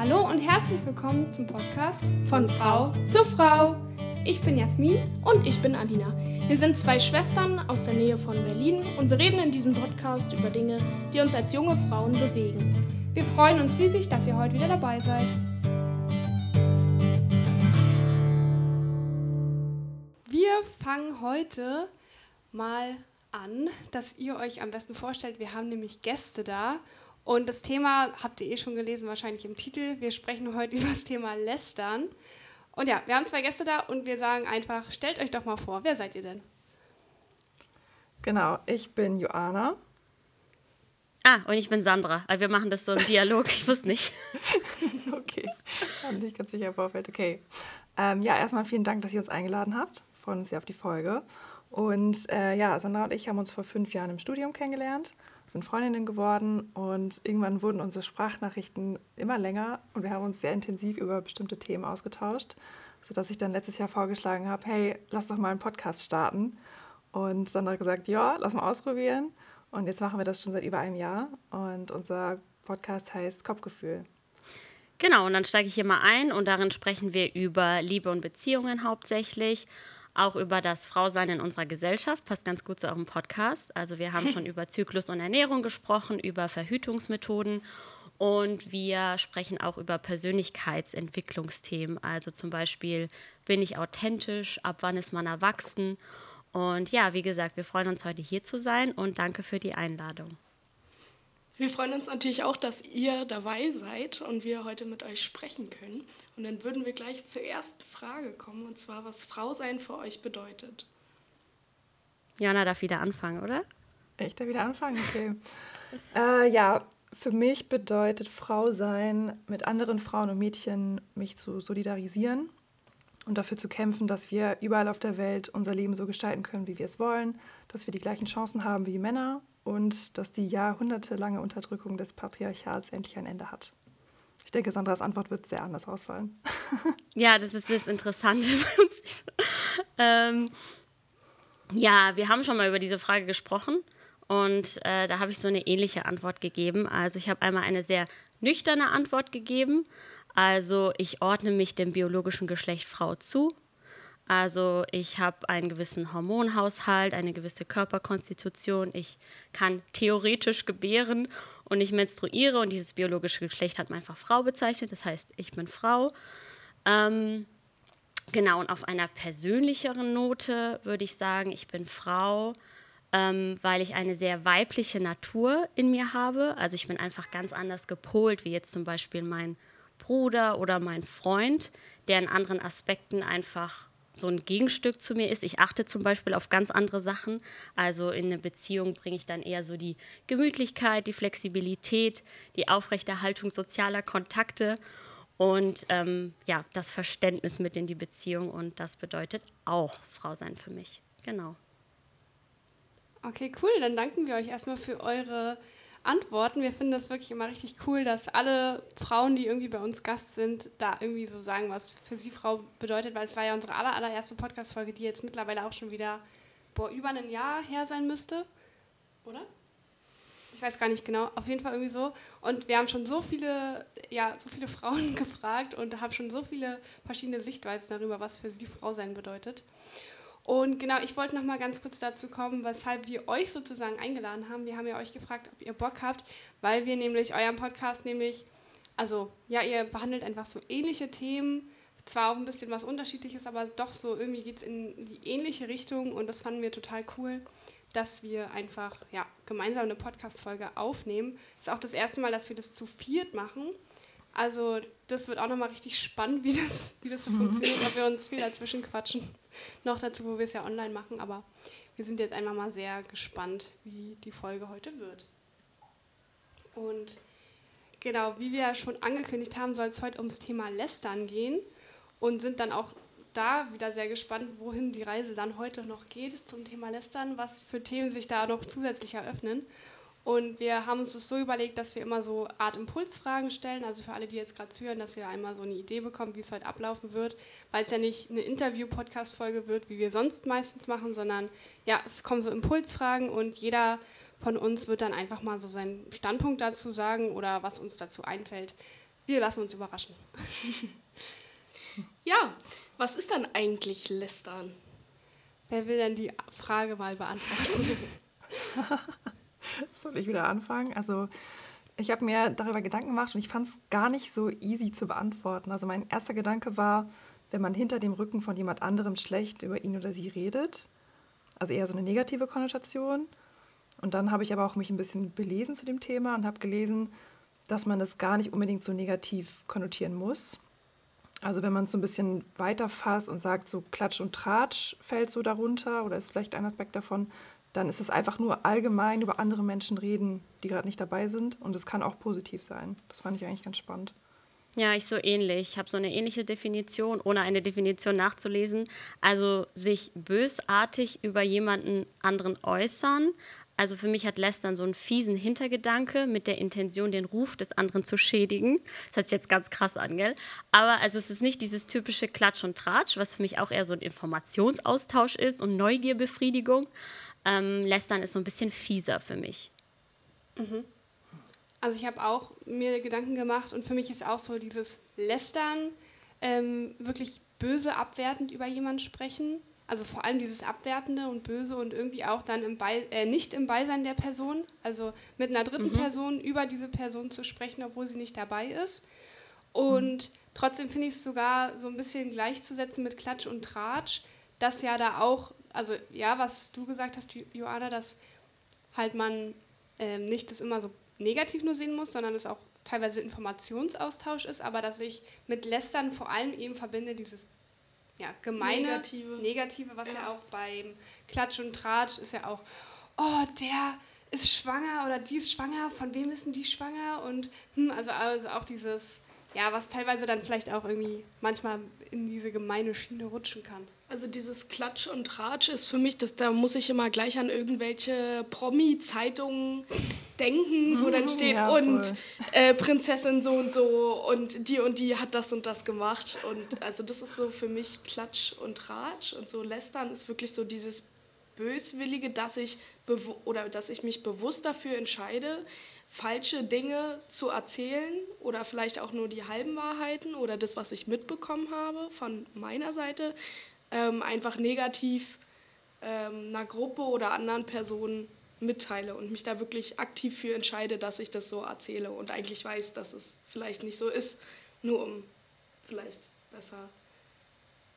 Hallo und herzlich willkommen zum Podcast von Frau zu Frau. Ich bin Jasmin und ich bin Alina. Wir sind zwei Schwestern aus der Nähe von Berlin und wir reden in diesem Podcast über Dinge, die uns als junge Frauen bewegen. Wir freuen uns riesig, dass ihr heute wieder dabei seid. Wir fangen heute mal an, dass ihr euch am besten vorstellt. Wir haben nämlich Gäste da und das Thema habt ihr eh schon gelesen, wahrscheinlich im Titel. Wir sprechen heute über das Thema Lästern. Und ja, wir haben zwei Gäste da und wir sagen einfach, stellt euch doch mal vor, wer seid ihr denn? Genau, ich bin Joana. Ah, und ich bin Sandra. Also wir machen das so im Dialog, ich wusste nicht. okay, habe nicht ganz sicher Vorfeld. Okay. Ähm, ja, erstmal vielen Dank, dass ihr uns eingeladen habt. Freuen uns sehr auf die Folge. Und äh, ja, Sandra und ich haben uns vor fünf Jahren im Studium kennengelernt sind Freundinnen geworden und irgendwann wurden unsere Sprachnachrichten immer länger und wir haben uns sehr intensiv über bestimmte Themen ausgetauscht, sodass ich dann letztes Jahr vorgeschlagen habe, hey, lass doch mal einen Podcast starten. Und Sandra hat gesagt, ja, lass mal ausprobieren. Und jetzt machen wir das schon seit über einem Jahr und unser Podcast heißt Kopfgefühl. Genau, und dann steige ich hier mal ein und darin sprechen wir über Liebe und Beziehungen hauptsächlich auch über das Frausein in unserer Gesellschaft, passt ganz gut zu eurem Podcast. Also wir haben schon über Zyklus und Ernährung gesprochen, über Verhütungsmethoden und wir sprechen auch über Persönlichkeitsentwicklungsthemen. Also zum Beispiel, bin ich authentisch, ab wann ist man erwachsen? Und ja, wie gesagt, wir freuen uns heute hier zu sein und danke für die Einladung. Wir freuen uns natürlich auch, dass ihr dabei seid und wir heute mit euch sprechen können. Und dann würden wir gleich zur ersten Frage kommen, und zwar, was Frau sein für euch bedeutet. Jana darf wieder anfangen, oder? Ich darf wieder anfangen, okay. äh, ja, für mich bedeutet Frau sein, mit anderen Frauen und Mädchen mich zu solidarisieren und dafür zu kämpfen, dass wir überall auf der Welt unser Leben so gestalten können, wie wir es wollen, dass wir die gleichen Chancen haben wie Männer und dass die jahrhundertelange Unterdrückung des Patriarchats endlich ein Ende hat. Ich denke, Sandras Antwort wird sehr anders ausfallen. Ja, das ist das Interessante bei uns. Ähm, ja, wir haben schon mal über diese Frage gesprochen und äh, da habe ich so eine ähnliche Antwort gegeben. Also ich habe einmal eine sehr nüchterne Antwort gegeben. Also ich ordne mich dem biologischen Geschlecht Frau zu also ich habe einen gewissen Hormonhaushalt, eine gewisse Körperkonstitution. Ich kann theoretisch gebären und ich menstruiere und dieses biologische Geschlecht hat man einfach Frau bezeichnet. Das heißt, ich bin Frau. Ähm, genau, und auf einer persönlicheren Note würde ich sagen, ich bin Frau, ähm, weil ich eine sehr weibliche Natur in mir habe. Also ich bin einfach ganz anders gepolt, wie jetzt zum Beispiel mein Bruder oder mein Freund, der in anderen Aspekten einfach so ein Gegenstück zu mir ist. Ich achte zum Beispiel auf ganz andere Sachen. Also in eine Beziehung bringe ich dann eher so die Gemütlichkeit, die Flexibilität, die Aufrechterhaltung sozialer Kontakte und ähm, ja, das Verständnis mit in die Beziehung. Und das bedeutet auch Frau sein für mich. Genau. Okay, cool. Dann danken wir euch erstmal für eure Antworten. Wir finden das wirklich immer richtig cool, dass alle Frauen, die irgendwie bei uns Gast sind, da irgendwie so sagen, was für sie Frau bedeutet, weil es war ja unsere aller, allererste Podcast-Folge, die jetzt mittlerweile auch schon wieder boah, über ein Jahr her sein müsste. Oder? Ich weiß gar nicht genau, auf jeden Fall irgendwie so. Und wir haben schon so viele, ja, so viele Frauen gefragt und haben schon so viele verschiedene Sichtweisen darüber, was für sie Frau sein bedeutet. Und genau, ich wollte noch mal ganz kurz dazu kommen, weshalb wir euch sozusagen eingeladen haben. Wir haben ja euch gefragt, ob ihr Bock habt, weil wir nämlich euren Podcast nämlich, also ja, ihr behandelt einfach so ähnliche Themen, zwar auch ein bisschen was Unterschiedliches, aber doch so irgendwie geht es in die ähnliche Richtung und das fanden wir total cool, dass wir einfach ja, gemeinsam eine Podcast-Folge aufnehmen. Es ist auch das erste Mal, dass wir das zu viert machen. Also das wird auch nochmal richtig spannend, wie das, wie das so mhm. funktioniert, ob wir uns viel dazwischen quatschen. Noch dazu, wo wir es ja online machen, aber wir sind jetzt einfach mal sehr gespannt, wie die Folge heute wird. Und genau, wie wir schon angekündigt haben, soll es heute ums Thema Lästern gehen und sind dann auch da wieder sehr gespannt, wohin die Reise dann heute noch geht zum Thema Lästern, was für Themen sich da noch zusätzlich eröffnen. Und wir haben uns das so überlegt, dass wir immer so Art Impulsfragen stellen. Also für alle, die jetzt gerade zuhören, dass ihr einmal so eine Idee bekommt, wie es heute ablaufen wird. Weil es ja nicht eine Interview-Podcast-Folge wird, wie wir sonst meistens machen, sondern ja, es kommen so Impulsfragen und jeder von uns wird dann einfach mal so seinen Standpunkt dazu sagen oder was uns dazu einfällt, wir lassen uns überraschen. ja, was ist dann eigentlich Lästern? Wer will denn die Frage mal beantworten? Soll ich wieder anfangen? Also ich habe mir darüber Gedanken gemacht und ich fand es gar nicht so easy zu beantworten. Also mein erster Gedanke war, wenn man hinter dem Rücken von jemand anderem schlecht über ihn oder sie redet, also eher so eine negative Konnotation. Und dann habe ich aber auch mich ein bisschen belesen zu dem Thema und habe gelesen, dass man es gar nicht unbedingt so negativ konnotieren muss. Also wenn man es so ein bisschen weiter fasst und sagt, so Klatsch und Tratsch fällt so darunter oder ist vielleicht ein Aspekt davon, dann ist es einfach nur allgemein über andere Menschen reden, die gerade nicht dabei sind. Und es kann auch positiv sein. Das fand ich eigentlich ganz spannend. Ja, ich so ähnlich. Ich habe so eine ähnliche Definition, ohne eine Definition nachzulesen. Also sich bösartig über jemanden anderen äußern. Also für mich hat Lästern so einen fiesen Hintergedanke mit der Intention, den Ruf des anderen zu schädigen. Das hört sich jetzt ganz krass an, gell? Aber also es ist nicht dieses typische Klatsch und Tratsch, was für mich auch eher so ein Informationsaustausch ist und Neugierbefriedigung, ähm, Lästern ist so ein bisschen fieser für mich. Mhm. Also ich habe auch mir Gedanken gemacht und für mich ist auch so dieses Lästern, ähm, wirklich böse abwertend über jemanden sprechen. Also vor allem dieses Abwertende und Böse und irgendwie auch dann im Be äh, nicht im Beisein der Person, also mit einer dritten mhm. Person über diese Person zu sprechen, obwohl sie nicht dabei ist. Und mhm. trotzdem finde ich es sogar so ein bisschen gleichzusetzen mit Klatsch und Tratsch, dass ja da auch also ja, was du gesagt hast, Joanna, dass halt man ähm, nicht das immer so negativ nur sehen muss, sondern es auch teilweise Informationsaustausch ist, aber dass ich mit Lästern vor allem eben verbinde dieses ja, gemeine, Negative, Negative was ja. ja auch beim Klatsch und Tratsch ist ja auch, oh, der ist schwanger oder die ist schwanger, von wem ist denn die schwanger? Und hm, also, also auch dieses, ja, was teilweise dann vielleicht auch irgendwie manchmal in diese gemeine Schiene rutschen kann. Also dieses Klatsch und Tratsch ist für mich, das, da muss ich immer gleich an irgendwelche Promi-Zeitungen denken, wo dann mhm, steht ja, und äh, Prinzessin so und so und die und die hat das und das gemacht. Und also das ist so für mich Klatsch und Tratsch und so Lästern ist wirklich so dieses Böswillige, dass ich oder dass ich mich bewusst dafür entscheide, falsche Dinge zu erzählen oder vielleicht auch nur die halben Wahrheiten oder das, was ich mitbekommen habe von meiner Seite, ähm, einfach negativ ähm, einer Gruppe oder anderen Personen mitteile und mich da wirklich aktiv für entscheide, dass ich das so erzähle und eigentlich weiß, dass es vielleicht nicht so ist, nur um vielleicht besser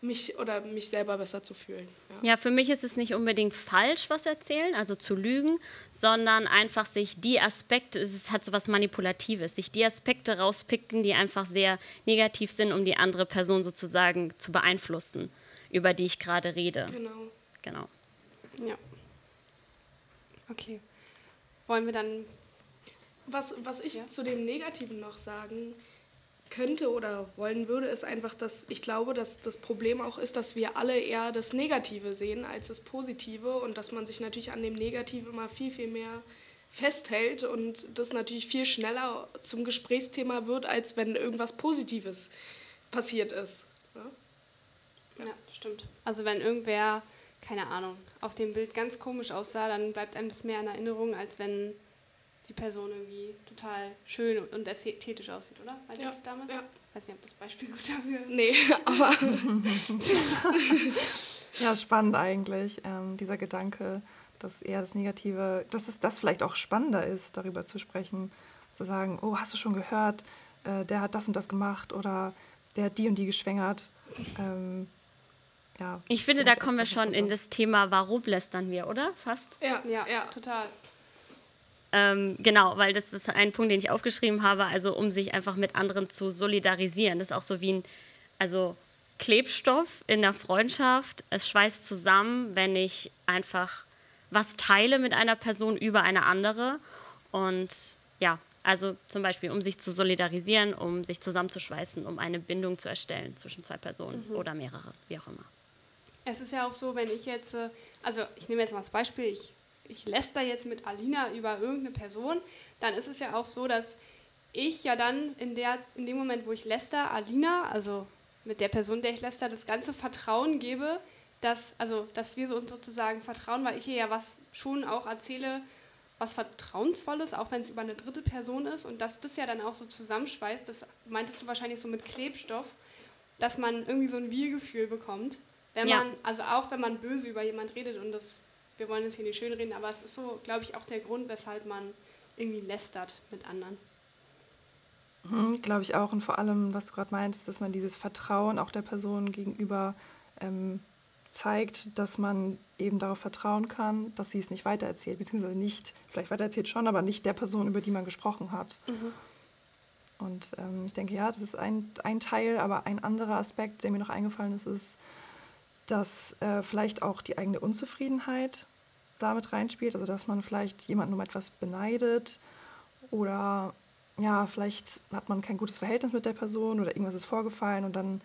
mich oder mich selber besser zu fühlen. Ja. ja. für mich ist es nicht unbedingt falsch, was erzählen, also zu lügen, sondern einfach sich die Aspekte, es hat so was Manipulatives, sich die Aspekte rauspicken, die einfach sehr negativ sind, um die andere Person sozusagen zu beeinflussen über die ich gerade rede. Genau. Genau. Ja. Okay. Wollen wir dann. Was, was ich ja? zu dem Negativen noch sagen könnte oder wollen würde, ist einfach, dass ich glaube, dass das Problem auch ist, dass wir alle eher das Negative sehen als das Positive und dass man sich natürlich an dem Negativen immer viel, viel mehr festhält und das natürlich viel schneller zum Gesprächsthema wird, als wenn irgendwas Positives passiert ist. Ja, stimmt. Also wenn irgendwer, keine Ahnung, auf dem Bild ganz komisch aussah, dann bleibt einem das mehr in Erinnerung, als wenn die Person irgendwie total schön und ästhetisch aussieht, oder? Meinst ja. du das damit? Ja. Ich weiß nicht, ob das Beispiel gut dafür ist. Nee, aber... ja, spannend eigentlich, ähm, dieser Gedanke, dass eher das Negative, dass es das vielleicht auch spannender ist, darüber zu sprechen, zu sagen, oh, hast du schon gehört, äh, der hat das und das gemacht oder der hat die und die geschwängert. Ähm, ja. Ich finde, da kommen wir schon in das Thema, warum lästern wir, oder? Fast? Ja, ja, ja. total. Ähm, genau, weil das ist ein Punkt, den ich aufgeschrieben habe, also um sich einfach mit anderen zu solidarisieren. Das ist auch so wie ein, also Klebstoff in der Freundschaft. Es schweißt zusammen, wenn ich einfach was teile mit einer Person über eine andere. Und ja, also zum Beispiel, um sich zu solidarisieren, um sich zusammenzuschweißen, um eine Bindung zu erstellen zwischen zwei Personen mhm. oder mehrere, wie auch immer. Es ist ja auch so, wenn ich jetzt, äh, also ich nehme jetzt mal das Beispiel, ich, ich läster jetzt mit Alina über irgendeine Person, dann ist es ja auch so, dass ich ja dann in, der, in dem Moment, wo ich läster, Alina, also mit der Person, der ich läster, das ganze Vertrauen gebe, dass, also, dass wir uns sozusagen vertrauen, weil ich ihr ja was schon auch erzähle, was Vertrauensvolles, auch wenn es über eine dritte Person ist und dass das ja dann auch so zusammenschweißt, das meintest du wahrscheinlich so mit Klebstoff, dass man irgendwie so ein Wir-Gefühl bekommt, wenn ja. man, also auch wenn man böse über jemand redet und das, wir wollen es hier nicht schön reden, aber es ist so, glaube ich, auch der Grund, weshalb man irgendwie lästert mit anderen. Mhm, glaube ich auch und vor allem, was du gerade meinst, dass man dieses Vertrauen auch der Person gegenüber ähm, zeigt, dass man eben darauf vertrauen kann, dass sie es nicht weitererzählt, beziehungsweise nicht, vielleicht weitererzählt schon, aber nicht der Person, über die man gesprochen hat. Mhm. Und ähm, ich denke, ja, das ist ein, ein Teil, aber ein anderer Aspekt, der mir noch eingefallen ist, ist, dass äh, vielleicht auch die eigene Unzufriedenheit damit reinspielt, also dass man vielleicht jemanden um etwas beneidet oder ja, vielleicht hat man kein gutes Verhältnis mit der Person oder irgendwas ist vorgefallen und dann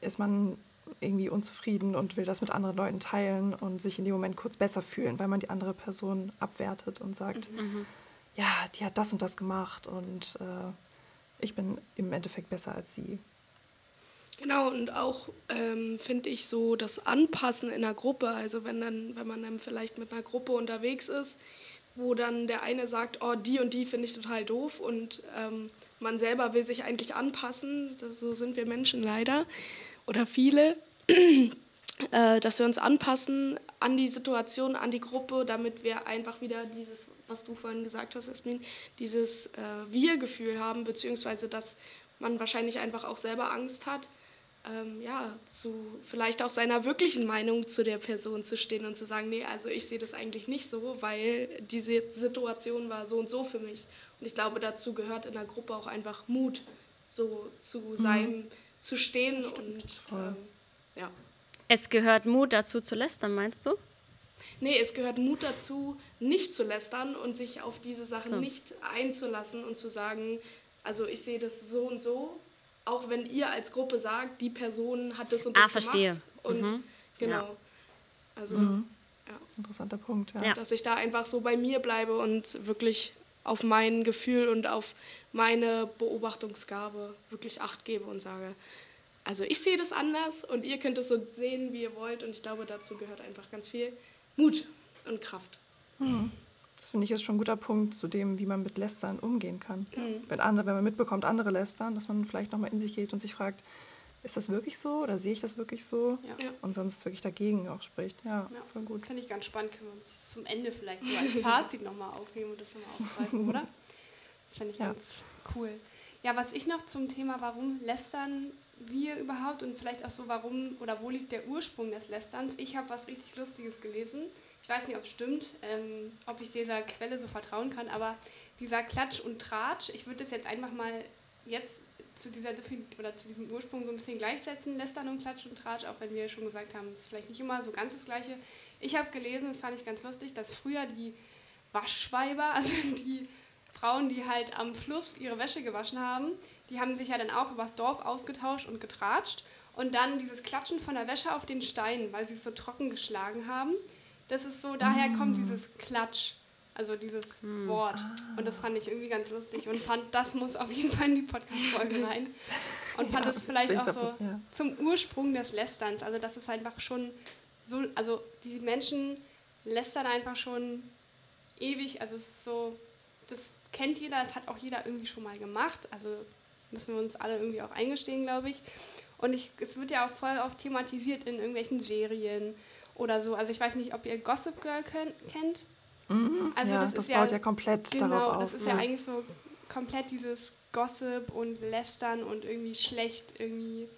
ist man irgendwie unzufrieden und will das mit anderen Leuten teilen und sich in dem Moment kurz besser fühlen, weil man die andere Person abwertet und sagt, mhm. mhm. ja, die hat das und das gemacht und äh, ich bin im Endeffekt besser als sie. Genau, und auch ähm, finde ich so das Anpassen in einer Gruppe, also wenn, dann, wenn man dann vielleicht mit einer Gruppe unterwegs ist, wo dann der eine sagt, oh, die und die finde ich total doof und ähm, man selber will sich eigentlich anpassen, das, so sind wir Menschen leider oder viele, äh, dass wir uns anpassen an die Situation, an die Gruppe, damit wir einfach wieder dieses, was du vorhin gesagt hast, Esmin, dieses äh, Wir-Gefühl haben, beziehungsweise dass man wahrscheinlich einfach auch selber Angst hat, ähm, ja, zu vielleicht auch seiner wirklichen Meinung zu der Person zu stehen und zu sagen, nee, also ich sehe das eigentlich nicht so, weil diese Situation war so und so für mich. Und ich glaube, dazu gehört in der Gruppe auch einfach Mut, so zu mhm. seinem zu stehen Stimmt, und ähm, ja. Es gehört Mut dazu zu lästern, meinst du? Nee, es gehört Mut dazu, nicht zu lästern und sich auf diese Sachen so. nicht einzulassen und zu sagen, also ich sehe das so und so, auch wenn ihr als Gruppe sagt, die Person hat das und ah, das ah, verstehe. gemacht. Und mhm. genau. Ja. Also mhm. ja. interessanter Punkt, ja. Dass ich da einfach so bei mir bleibe und wirklich auf mein Gefühl und auf meine Beobachtungsgabe wirklich Acht gebe und sage, also ich sehe das anders und ihr könnt es so sehen, wie ihr wollt. Und ich glaube, dazu gehört einfach ganz viel Mut und Kraft. Mhm. Das finde ich ist schon ein guter Punkt zu dem, wie man mit Lästern umgehen kann. Mhm. Wenn, andere, wenn man mitbekommt, andere lästern, dass man vielleicht nochmal in sich geht und sich fragt, ist das wirklich so oder sehe ich das wirklich so? Ja. Und sonst wirklich dagegen auch spricht. Ja, ja. voll gut. Finde ich ganz spannend. Können wir uns zum Ende vielleicht so als Fazit nochmal aufheben und das nochmal aufgreifen, oder? Das finde ich ja. ganz cool. Ja, was ich noch zum Thema, warum lästern wir überhaupt und vielleicht auch so, warum oder wo liegt der Ursprung des Lästerns? Ich habe was richtig Lustiges gelesen. Ich weiß nicht, ob es stimmt, ähm, ob ich dieser Quelle so vertrauen kann, aber dieser Klatsch und Tratsch, ich würde das jetzt einfach mal jetzt zu dieser oder zu diesem Ursprung so ein bisschen gleichsetzen, Lästern und Klatsch und Tratsch, auch wenn wir schon gesagt haben, das ist vielleicht nicht immer so ganz das Gleiche. Ich habe gelesen, das fand ich ganz lustig, dass früher die Waschweiber, also die Frauen, die halt am Fluss ihre Wäsche gewaschen haben, die haben sich ja dann auch übers Dorf ausgetauscht und getratscht. Und dann dieses Klatschen von der Wäsche auf den Steinen, weil sie es so trocken geschlagen haben. Das ist so, daher kommt mm. dieses Klatsch, also dieses mm. Wort. Und das fand ich irgendwie ganz lustig und fand, das muss auf jeden Fall in die Podcast-Folge rein. Und fand ja, das vielleicht auch so ja. zum Ursprung des Lästerns. Also, das ist einfach schon so, also die Menschen lästern einfach schon ewig. Also, es ist so, das kennt jeder, das hat auch jeder irgendwie schon mal gemacht. Also müssen wir uns alle irgendwie auch eingestehen, glaube ich. Und ich, es wird ja auch voll oft thematisiert in irgendwelchen Serien oder so. Also ich weiß nicht, ob ihr Gossip Girl kennt. Mhm, also ja, das, das ist baut ja, ja komplett genau, darauf auf. das ist ja. ja eigentlich so komplett dieses Gossip und Lästern und irgendwie schlecht irgendwie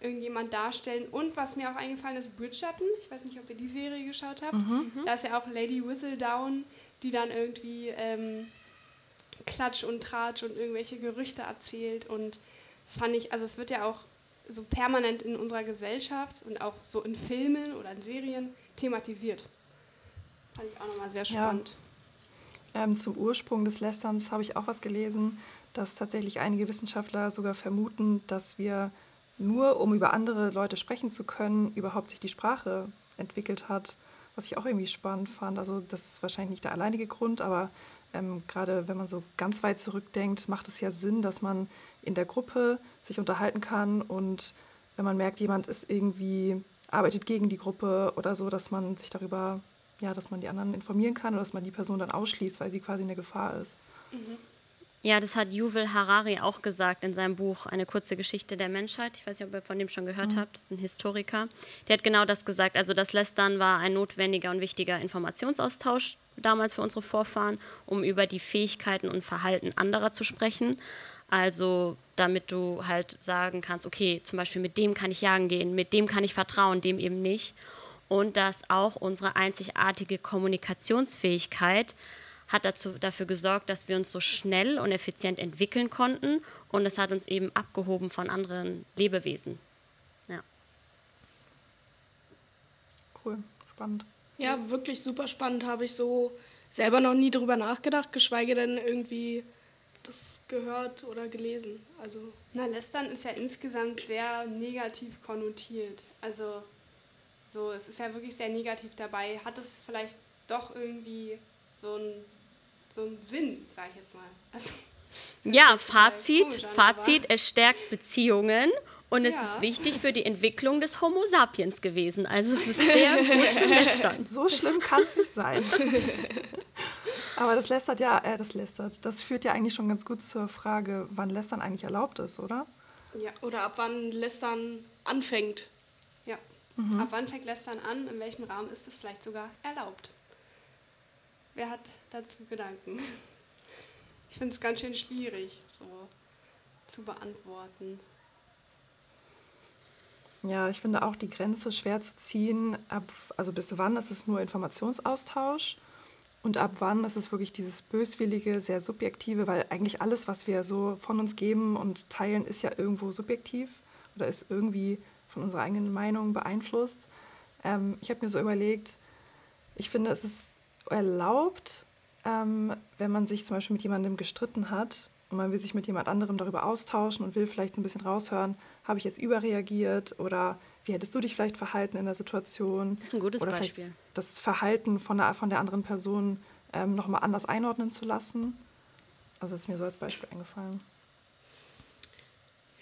irgendjemand darstellen. Und was mir auch eingefallen ist, Bridgerton. Ich weiß nicht, ob ihr die Serie geschaut habt. Mhm. Da ist ja auch Lady Whistledown, die dann irgendwie ähm, Klatsch und Tratsch und irgendwelche Gerüchte erzählt. Und das fand ich, also es wird ja auch so permanent in unserer Gesellschaft und auch so in Filmen oder in Serien thematisiert. Fand ich auch nochmal sehr spannend. Ja. Ähm, zum Ursprung des Lästerns habe ich auch was gelesen, dass tatsächlich einige Wissenschaftler sogar vermuten, dass wir nur, um über andere Leute sprechen zu können, überhaupt sich die Sprache entwickelt hat, was ich auch irgendwie spannend fand. Also das ist wahrscheinlich nicht der alleinige Grund, aber ähm, gerade wenn man so ganz weit zurückdenkt, macht es ja Sinn, dass man in der Gruppe sich unterhalten kann und wenn man merkt, jemand ist irgendwie, arbeitet gegen die Gruppe oder so, dass man sich darüber ja, dass man die anderen informieren kann oder dass man die Person dann ausschließt, weil sie quasi eine Gefahr ist. Mhm. Ja, das hat Yuval Harari auch gesagt in seinem Buch Eine kurze Geschichte der Menschheit. Ich weiß nicht, ob ihr von dem schon gehört mhm. habt. Das ist ein Historiker. Der hat genau das gesagt. Also das Lästern war ein notwendiger und wichtiger Informationsaustausch damals für unsere Vorfahren, um über die Fähigkeiten und Verhalten anderer zu sprechen. Also damit du halt sagen kannst, okay, zum Beispiel mit dem kann ich jagen gehen, mit dem kann ich vertrauen, dem eben nicht. Und dass auch unsere einzigartige Kommunikationsfähigkeit hat dazu, dafür gesorgt, dass wir uns so schnell und effizient entwickeln konnten und es hat uns eben abgehoben von anderen Lebewesen. Ja. Cool, spannend. Ja, wirklich super spannend. Habe ich so selber noch nie drüber nachgedacht, geschweige denn irgendwie das gehört oder gelesen. Also Na, Lästern ist ja insgesamt sehr negativ konnotiert. Also so, es ist ja wirklich sehr negativ dabei. Hat es vielleicht doch irgendwie so einen so einen Sinn, sage ich jetzt mal. Also, ja, Fazit, Fazit, es stärkt Beziehungen und es ja. ist wichtig für die Entwicklung des Homo sapiens gewesen. Also es ist sehr gut zu lästern. So schlimm kann es nicht sein. Aber das lästert ja, äh, das lästert, das führt ja eigentlich schon ganz gut zur Frage, wann Lästern eigentlich erlaubt ist, oder? Ja, oder ab wann Lästern anfängt. Ja. Mhm. Ab wann fängt Lästern an? In welchem Rahmen ist es vielleicht sogar erlaubt? Wer hat dazu Gedanken? Ich finde es ganz schön schwierig, so zu beantworten. Ja, ich finde auch die Grenze schwer zu ziehen. Ab, also bis wann ist es nur Informationsaustausch und ab wann ist es wirklich dieses böswillige, sehr subjektive, weil eigentlich alles, was wir so von uns geben und teilen, ist ja irgendwo subjektiv oder ist irgendwie von unserer eigenen Meinung beeinflusst. Ähm, ich habe mir so überlegt, ich finde, es ist erlaubt, ähm, wenn man sich zum Beispiel mit jemandem gestritten hat und man will sich mit jemand anderem darüber austauschen und will vielleicht ein bisschen raushören, habe ich jetzt überreagiert oder wie hättest du dich vielleicht verhalten in der Situation? Das ist ein gutes oder Beispiel. das Verhalten von der, von der anderen Person ähm, nochmal anders einordnen zu lassen. Also das ist mir so als Beispiel eingefallen.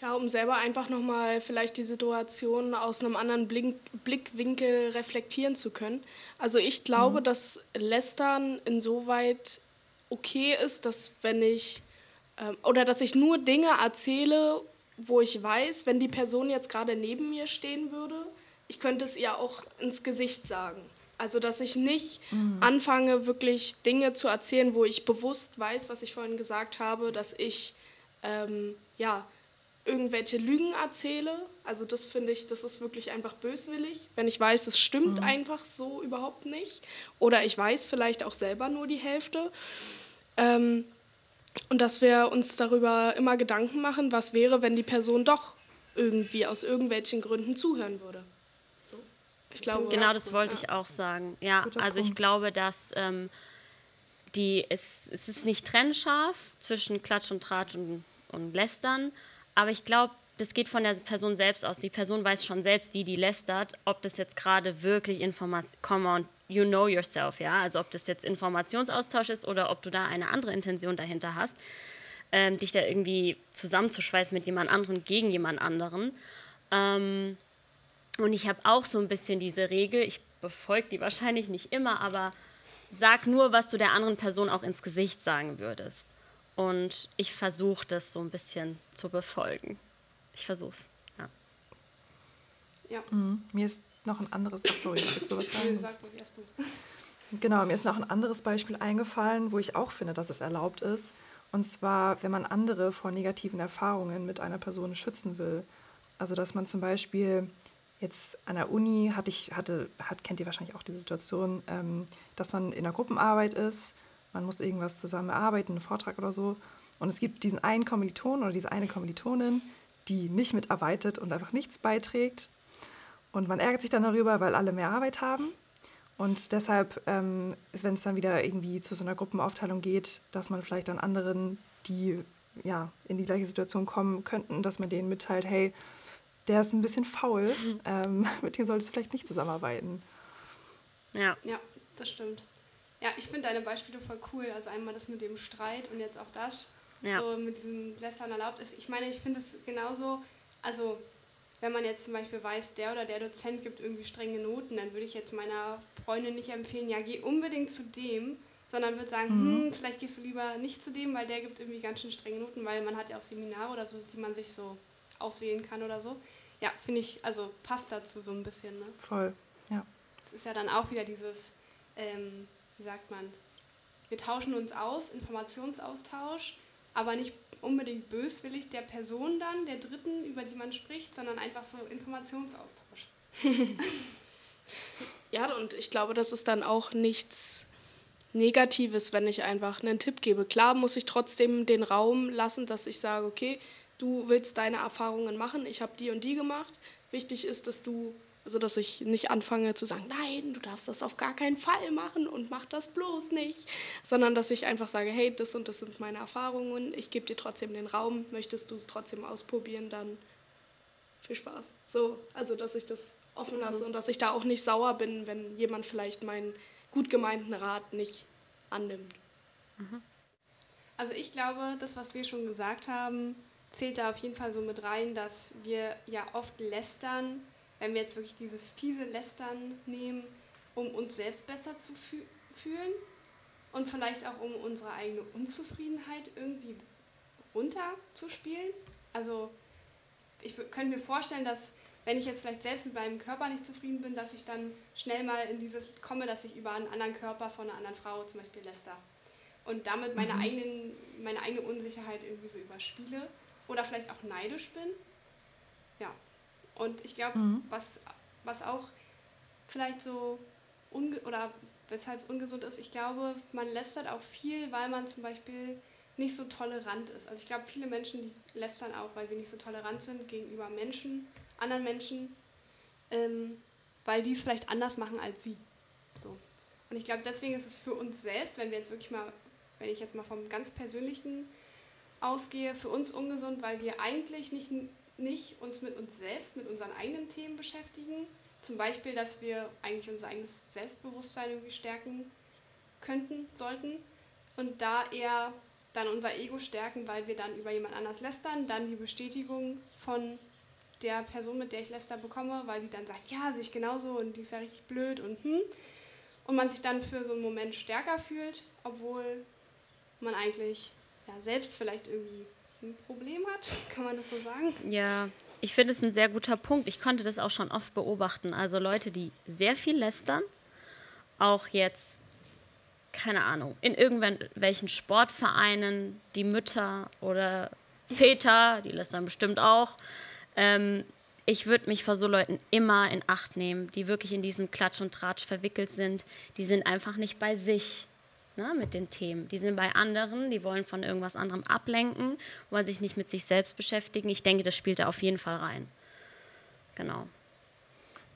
Ja, um selber einfach nochmal vielleicht die Situation aus einem anderen Blink Blickwinkel reflektieren zu können. Also ich glaube, mhm. dass Lästern insoweit okay ist, dass wenn ich ähm, oder dass ich nur Dinge erzähle, wo ich weiß, wenn die Person jetzt gerade neben mir stehen würde, ich könnte es ihr auch ins Gesicht sagen. Also dass ich nicht mhm. anfange, wirklich Dinge zu erzählen, wo ich bewusst weiß, was ich vorhin gesagt habe, dass ich ähm, ja irgendwelche Lügen erzähle. Also das finde ich, das ist wirklich einfach böswillig, wenn ich weiß, es stimmt mhm. einfach so überhaupt nicht. Oder ich weiß vielleicht auch selber nur die Hälfte. Ähm, und dass wir uns darüber immer Gedanken machen, was wäre, wenn die Person doch irgendwie aus irgendwelchen Gründen zuhören würde. So. Ich glaube, genau das wollte ja. ich auch sagen. Ja, Guter also Punkt. ich glaube, dass ähm, die, es, es ist nicht trennscharf zwischen Klatsch und Tratsch und, und Lästern, aber ich glaube, das geht von der Person selbst aus. Die Person weiß schon selbst, die die lästert, ob das jetzt gerade wirklich Information, come on, you know yourself, ja. Also ob das jetzt Informationsaustausch ist oder ob du da eine andere Intention dahinter hast, ähm, dich da irgendwie zusammenzuschweißen mit jemand anderem gegen jemand anderen. Ähm, und ich habe auch so ein bisschen diese Regel, ich befolge die wahrscheinlich nicht immer, aber sag nur, was du der anderen Person auch ins Gesicht sagen würdest. Und ich versuche das so ein bisschen zu befolgen. Ich versuche es, ja. Ja. Mhm. Mir ist noch ein anderes, ach sorry, ich sowas sagen. Sag mal erst du. Genau, mir ist noch ein anderes Beispiel eingefallen, wo ich auch finde, dass es erlaubt ist. Und zwar, wenn man andere vor negativen Erfahrungen mit einer Person schützen will. Also, dass man zum Beispiel jetzt an der Uni hatte ich, hatte, hat, kennt ihr wahrscheinlich auch die Situation, ähm, dass man in einer Gruppenarbeit ist man muss irgendwas zusammen erarbeiten, einen Vortrag oder so. Und es gibt diesen einen Kommiliton oder diese eine Kommilitonin, die nicht mitarbeitet und einfach nichts beiträgt. Und man ärgert sich dann darüber, weil alle mehr Arbeit haben. Und deshalb ähm, ist, wenn es dann wieder irgendwie zu so einer Gruppenaufteilung geht, dass man vielleicht dann anderen, die ja in die gleiche Situation kommen könnten, dass man denen mitteilt, hey, der ist ein bisschen faul, mhm. ähm, mit dem solltest du vielleicht nicht zusammenarbeiten. Ja. Ja, das stimmt. Ja, ich finde deine Beispiele voll cool. Also einmal das mit dem Streit und jetzt auch das, ja. so mit diesem Lästern erlaubt ist. Ich meine, ich finde es genauso, also wenn man jetzt zum Beispiel weiß, der oder der Dozent gibt irgendwie strenge Noten, dann würde ich jetzt meiner Freundin nicht empfehlen, ja, geh unbedingt zu dem, sondern würde sagen, mhm. hm, vielleicht gehst du lieber nicht zu dem, weil der gibt irgendwie ganz schön strenge Noten, weil man hat ja auch Seminare oder so, die man sich so auswählen kann oder so. Ja, finde ich, also passt dazu so ein bisschen. Ne? Voll, ja. Es ist ja dann auch wieder dieses, ähm, wie sagt man, wir tauschen uns aus, Informationsaustausch, aber nicht unbedingt böswillig der Person dann, der Dritten, über die man spricht, sondern einfach so Informationsaustausch. ja, und ich glaube, das ist dann auch nichts Negatives, wenn ich einfach einen Tipp gebe. Klar muss ich trotzdem den Raum lassen, dass ich sage, okay, du willst deine Erfahrungen machen, ich habe die und die gemacht. Wichtig ist, dass du also, dass ich nicht anfange zu sagen, nein, du darfst das auf gar keinen Fall machen und mach das bloß nicht, sondern dass ich einfach sage, hey, das und das sind meine Erfahrungen, ich gebe dir trotzdem den Raum, möchtest du es trotzdem ausprobieren, dann viel Spaß. So, also, dass ich das offen lasse mhm. und dass ich da auch nicht sauer bin, wenn jemand vielleicht meinen gut gemeinten Rat nicht annimmt. Mhm. Also, ich glaube, das, was wir schon gesagt haben, zählt da auf jeden Fall so mit rein, dass wir ja oft lästern wenn wir jetzt wirklich dieses fiese Lästern nehmen, um uns selbst besser zu fü fühlen und vielleicht auch um unsere eigene Unzufriedenheit irgendwie runterzuspielen. Also ich könnte mir vorstellen, dass wenn ich jetzt vielleicht selbst mit meinem Körper nicht zufrieden bin, dass ich dann schnell mal in dieses komme, dass ich über einen anderen Körper von einer anderen Frau zum Beispiel läster. Und damit meine, mhm. eigenen, meine eigene Unsicherheit irgendwie so überspiele oder vielleicht auch neidisch bin. Ja, und ich glaube, mhm. was, was auch vielleicht so oder weshalb es ungesund ist, ich glaube, man lästert auch viel, weil man zum Beispiel nicht so tolerant ist. Also ich glaube, viele Menschen die lästern auch, weil sie nicht so tolerant sind gegenüber Menschen, anderen Menschen, ähm, weil die es vielleicht anders machen als sie. So. Und ich glaube, deswegen ist es für uns selbst, wenn wir jetzt wirklich mal, wenn ich jetzt mal vom ganz Persönlichen ausgehe, für uns ungesund, weil wir eigentlich nicht nicht uns mit uns selbst, mit unseren eigenen Themen beschäftigen. Zum Beispiel, dass wir eigentlich unser eigenes Selbstbewusstsein irgendwie stärken könnten, sollten. Und da eher dann unser Ego stärken, weil wir dann über jemand anders lästern, dann die Bestätigung von der Person, mit der ich läster bekomme, weil die dann sagt, ja, sehe ich genauso und die ist ja richtig blöd und hm. Und man sich dann für so einen Moment stärker fühlt, obwohl man eigentlich ja, selbst vielleicht irgendwie ein Problem hat, kann man das so sagen? Ja, ich finde es ein sehr guter Punkt. Ich konnte das auch schon oft beobachten. Also Leute, die sehr viel lästern, auch jetzt, keine Ahnung, in irgendwelchen Sportvereinen, die Mütter oder Väter, die lästern bestimmt auch. Ähm, ich würde mich vor so Leuten immer in Acht nehmen, die wirklich in diesem Klatsch und Tratsch verwickelt sind. Die sind einfach nicht bei sich ne, mit den Themen. Die sind bei anderen, die wollen von irgendwas anderem ablenken, wollen sich nicht mit sich selbst beschäftigen. Ich denke, das spielt da auf jeden Fall rein. Genau.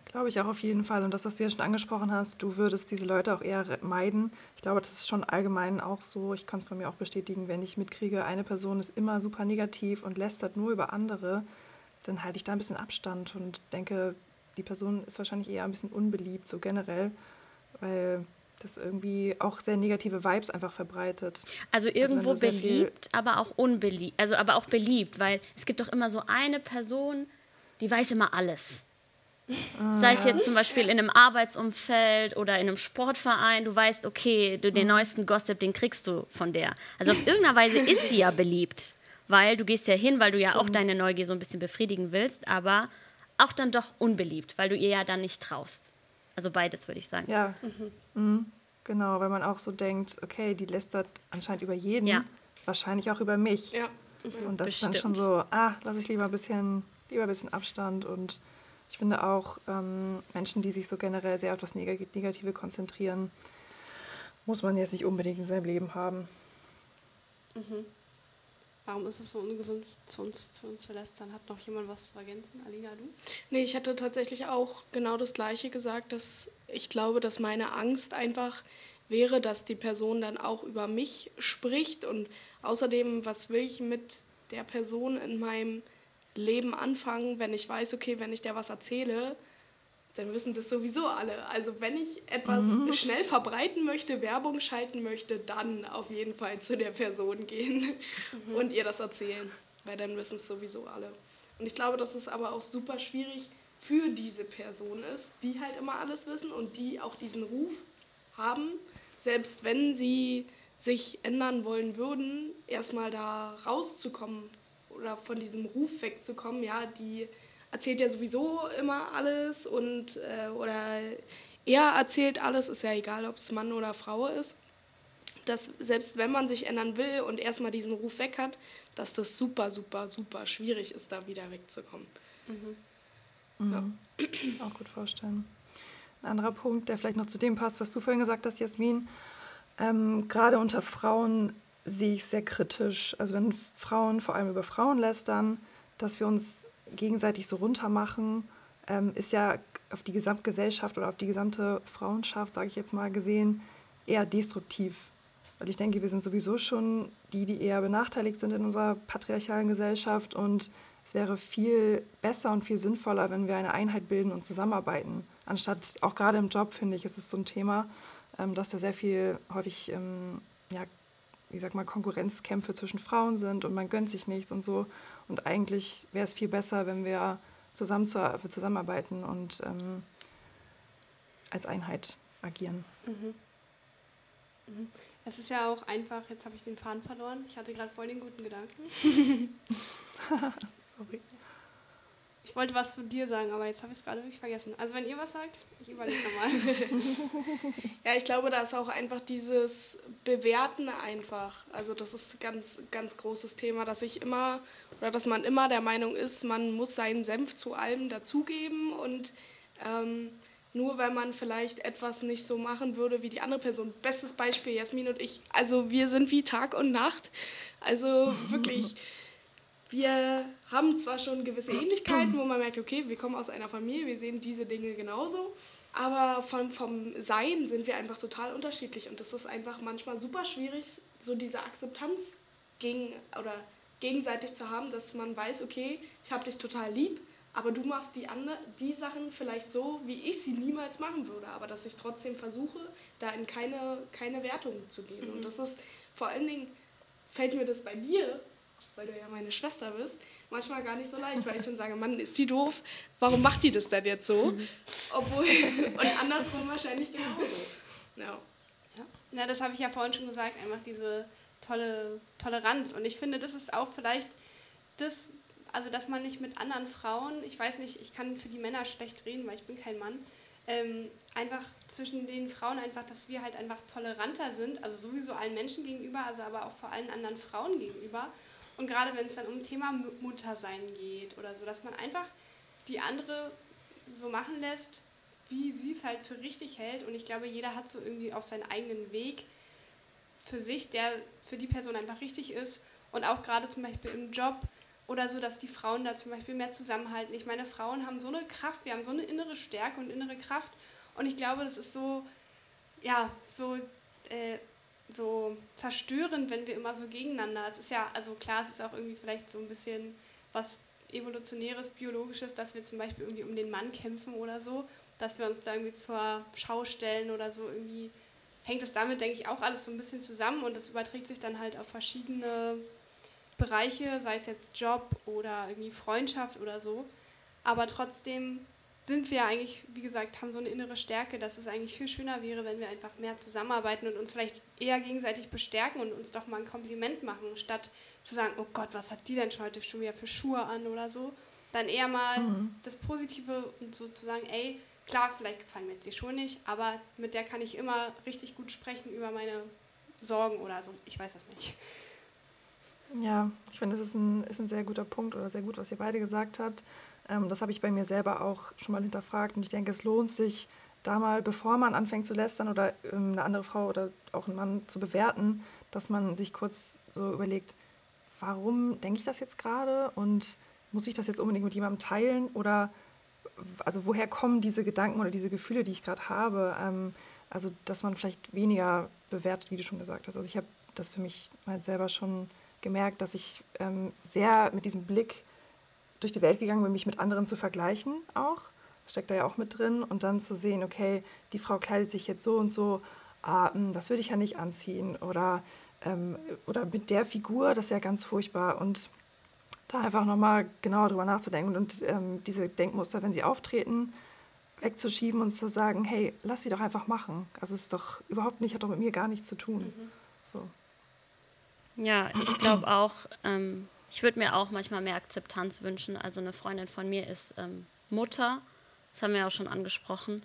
Glaube ich auch auf jeden Fall. Und das, was du ja schon angesprochen hast, du würdest diese Leute auch eher meiden. Ich glaube, das ist schon allgemein auch so. Ich kann es von mir auch bestätigen, wenn ich mitkriege, eine Person ist immer super negativ und lästert nur über andere, dann halte ich da ein bisschen Abstand und denke, die Person ist wahrscheinlich eher ein bisschen unbeliebt, so generell, weil das irgendwie auch sehr negative Vibes einfach verbreitet. Also, also irgendwo also beliebt, aber auch unbeliebt. Also aber auch beliebt, weil es gibt doch immer so eine Person, die weiß immer alles. Ah. Sei es jetzt zum Beispiel in einem Arbeitsumfeld oder in einem Sportverein, du weißt, okay, du, den mhm. neuesten Gossip, den kriegst du von der. Also auf irgendeiner Weise ist sie ja beliebt, weil du gehst ja hin, weil du Stimmt. ja auch deine Neugier so ein bisschen befriedigen willst, aber auch dann doch unbeliebt, weil du ihr ja dann nicht traust. Also beides würde ich sagen. Ja, mhm. Mhm. genau, weil man auch so denkt, okay, die lästert anscheinend über jeden, ja. wahrscheinlich auch über mich. Ja. Mhm. Und das Bestimmt. ist dann schon so, ah, lasse ich lieber ein bisschen, lieber ein bisschen Abstand und ich finde auch ähm, Menschen, die sich so generell sehr auf das Negative konzentrieren, muss man jetzt nicht unbedingt in seinem Leben haben. Mhm. Warum ist es so ungesund zu uns, für uns zu lästern? Hat noch jemand was zu ergänzen? Alina, du? Nee, ich hatte tatsächlich auch genau das Gleiche gesagt, dass ich glaube, dass meine Angst einfach wäre, dass die Person dann auch über mich spricht und außerdem, was will ich mit der Person in meinem Leben anfangen, wenn ich weiß, okay, wenn ich der was erzähle, dann wissen das sowieso alle. Also wenn ich etwas mhm. schnell verbreiten möchte, Werbung schalten möchte, dann auf jeden Fall zu der Person gehen mhm. und ihr das erzählen, weil dann wissen es sowieso alle. Und ich glaube, dass es aber auch super schwierig für diese Person ist, die halt immer alles wissen und die auch diesen Ruf haben, selbst wenn sie sich ändern wollen würden, erstmal da rauszukommen oder von diesem Ruf wegzukommen, ja, die erzählt ja sowieso immer alles und äh, oder er erzählt alles, ist ja egal, ob es Mann oder Frau ist. Dass selbst wenn man sich ändern will und erstmal diesen Ruf weg hat, dass das super, super, super schwierig ist, da wieder wegzukommen. Mhm. Mhm. Ja. Auch gut vorstellen. Ein anderer Punkt, der vielleicht noch zu dem passt, was du vorhin gesagt hast, Jasmin. Ähm, gerade unter Frauen sehe ich sehr kritisch. Also wenn Frauen vor allem über Frauen lästern, dass wir uns gegenseitig so runtermachen, ähm, ist ja auf die Gesamtgesellschaft oder auf die gesamte Frauenschaft, sage ich jetzt mal gesehen, eher destruktiv. Weil ich denke, wir sind sowieso schon die, die eher benachteiligt sind in unserer patriarchalen Gesellschaft und es wäre viel besser und viel sinnvoller, wenn wir eine Einheit bilden und zusammenarbeiten. Anstatt, auch gerade im Job, finde ich, ist es so ein Thema, ähm, dass da sehr viel häufig, ähm, ja, ich sag mal, Konkurrenzkämpfe zwischen Frauen sind und man gönnt sich nichts und so. Und eigentlich wäre es viel besser, wenn wir zusammen zu, zusammenarbeiten und ähm, als Einheit agieren. Mhm. Mhm. Es ist ja auch einfach, jetzt habe ich den Faden verloren. Ich hatte gerade voll den guten Gedanken. Sorry. Ich wollte was zu dir sagen, aber jetzt habe ich es gerade wirklich vergessen. Also wenn ihr was sagt, ich überlege nochmal. ja, ich glaube, da ist auch einfach dieses Bewerten einfach. Also das ist ein ganz, ganz großes Thema, dass ich immer oder dass man immer der Meinung ist, man muss seinen Senf zu allem dazugeben und ähm, nur wenn man vielleicht etwas nicht so machen würde wie die andere Person. Bestes Beispiel, Jasmin und ich. Also wir sind wie Tag und Nacht. Also wirklich wir haben zwar schon gewisse Ähnlichkeiten, wo man merkt, okay, wir kommen aus einer Familie, wir sehen diese Dinge genauso, aber vom, vom Sein sind wir einfach total unterschiedlich und das ist einfach manchmal super schwierig, so diese Akzeptanz gegen, oder gegenseitig zu haben, dass man weiß, okay, ich habe dich total lieb, aber du machst die, andere, die Sachen vielleicht so, wie ich sie niemals machen würde, aber dass ich trotzdem versuche, da in keine, keine Wertung zu gehen. Mhm. Und das ist vor allen Dingen, fällt mir das bei dir weil du ja meine Schwester bist, manchmal gar nicht so leicht, weil ich dann sage, Mann, ist die doof, warum macht die das denn jetzt so? Obwohl, und andersrum wahrscheinlich genauso. Ja. Na, das habe ich ja vorhin schon gesagt, einfach diese tolle Toleranz. Und ich finde, das ist auch vielleicht das, also dass man nicht mit anderen Frauen, ich weiß nicht, ich kann für die Männer schlecht reden, weil ich bin kein Mann, ähm, einfach zwischen den Frauen einfach, dass wir halt einfach toleranter sind, also sowieso allen Menschen gegenüber, also aber auch vor allen anderen Frauen gegenüber und gerade wenn es dann um Thema Muttersein geht oder so, dass man einfach die andere so machen lässt, wie sie es halt für richtig hält. Und ich glaube, jeder hat so irgendwie auch seinen eigenen Weg für sich, der für die Person einfach richtig ist. Und auch gerade zum Beispiel im Job oder so, dass die Frauen da zum Beispiel mehr zusammenhalten. Ich meine, Frauen haben so eine Kraft, wir haben so eine innere Stärke und innere Kraft. Und ich glaube, das ist so, ja, so äh, so zerstörend, wenn wir immer so gegeneinander. Es ist ja, also klar, es ist auch irgendwie vielleicht so ein bisschen was evolutionäres, biologisches, dass wir zum Beispiel irgendwie um den Mann kämpfen oder so, dass wir uns da irgendwie zur Schau stellen oder so irgendwie hängt es damit, denke ich, auch alles so ein bisschen zusammen und das überträgt sich dann halt auf verschiedene Bereiche, sei es jetzt Job oder irgendwie Freundschaft oder so. Aber trotzdem sind wir eigentlich, wie gesagt, haben so eine innere Stärke, dass es eigentlich viel schöner wäre, wenn wir einfach mehr zusammenarbeiten und uns vielleicht eher gegenseitig bestärken und uns doch mal ein Kompliment machen, statt zu sagen, oh Gott, was hat die denn schon heute schon wieder für Schuhe an oder so. Dann eher mal mhm. das Positive und sozusagen, ey, klar, vielleicht gefallen mir jetzt die Schuhe nicht, aber mit der kann ich immer richtig gut sprechen über meine Sorgen oder so. Ich weiß das nicht. Ja, ich finde, das ist ein, ist ein sehr guter Punkt oder sehr gut, was ihr beide gesagt habt. Ähm, das habe ich bei mir selber auch schon mal hinterfragt und ich denke, es lohnt sich, da mal, bevor man anfängt zu lästern oder ähm, eine andere Frau oder auch einen Mann zu bewerten, dass man sich kurz so überlegt, warum denke ich das jetzt gerade und muss ich das jetzt unbedingt mit jemandem teilen oder also woher kommen diese Gedanken oder diese Gefühle, die ich gerade habe? Ähm, also dass man vielleicht weniger bewertet, wie du schon gesagt hast. Also ich habe das für mich halt selber schon gemerkt, dass ich sehr mit diesem Blick durch die Welt gegangen bin, mich mit anderen zu vergleichen auch. Das steckt da ja auch mit drin. Und dann zu sehen, okay, die Frau kleidet sich jetzt so und so, ah, hm, das würde ich ja nicht anziehen. Oder, ähm, oder mit der Figur, das ist ja ganz furchtbar. Und Da einfach nochmal genauer drüber nachzudenken und ähm, diese Denkmuster, wenn sie auftreten, wegzuschieben und zu sagen, hey, lass sie doch einfach machen. Also es ist doch überhaupt nicht, hat doch mit mir gar nichts zu tun. Mhm. So. Ja, ich glaube auch, ähm, ich würde mir auch manchmal mehr Akzeptanz wünschen. Also eine Freundin von mir ist ähm, Mutter, das haben wir auch schon angesprochen.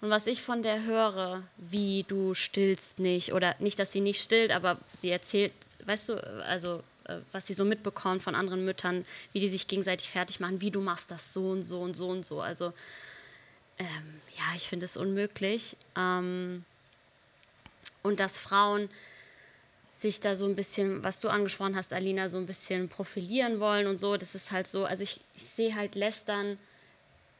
Und was ich von der höre, wie du stillst nicht, oder nicht, dass sie nicht stillt, aber sie erzählt, weißt du, also äh, was sie so mitbekommt von anderen Müttern, wie die sich gegenseitig fertig machen, wie du machst das so und so und so und so. Also ähm, ja, ich finde es unmöglich. Ähm, und dass Frauen sich da so ein bisschen, was du angesprochen hast, Alina, so ein bisschen profilieren wollen und so, das ist halt so, also ich, ich sehe halt Lästern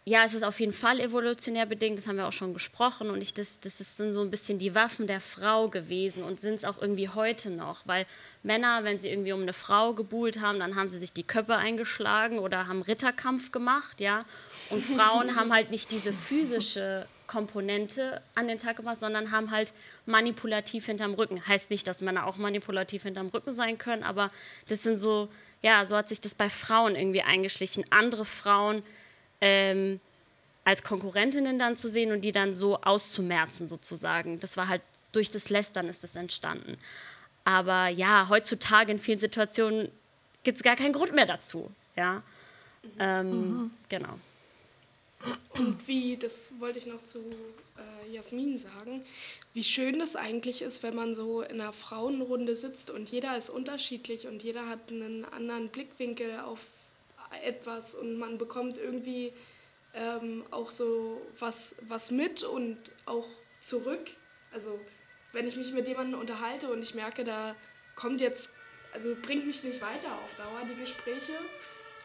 ja, es ist auf jeden Fall evolutionär bedingt, das haben wir auch schon gesprochen. Und ich, das, das sind so ein bisschen die Waffen der Frau gewesen und sind es auch irgendwie heute noch. Weil Männer, wenn sie irgendwie um eine Frau gebuhlt haben, dann haben sie sich die Köpfe eingeschlagen oder haben Ritterkampf gemacht, ja. Und Frauen haben halt nicht diese physische Komponente an den Tag gemacht, sondern haben halt manipulativ hinterm Rücken. Heißt nicht, dass Männer auch manipulativ hinterm Rücken sein können, aber das sind so, ja, so hat sich das bei Frauen irgendwie eingeschlichen. Andere Frauen ähm, als Konkurrentinnen dann zu sehen und die dann so auszumerzen sozusagen. Das war halt durch das Lästern ist das entstanden. Aber ja, heutzutage in vielen Situationen gibt es gar keinen Grund mehr dazu. Ja, ähm, mhm. genau. Und wie, das wollte ich noch zu äh, Jasmin sagen, wie schön das eigentlich ist, wenn man so in einer Frauenrunde sitzt und jeder ist unterschiedlich und jeder hat einen anderen Blickwinkel auf etwas und man bekommt irgendwie ähm, auch so was, was mit und auch zurück. Also wenn ich mich mit jemandem unterhalte und ich merke, da kommt jetzt, also bringt mich nicht weiter auf Dauer die Gespräche,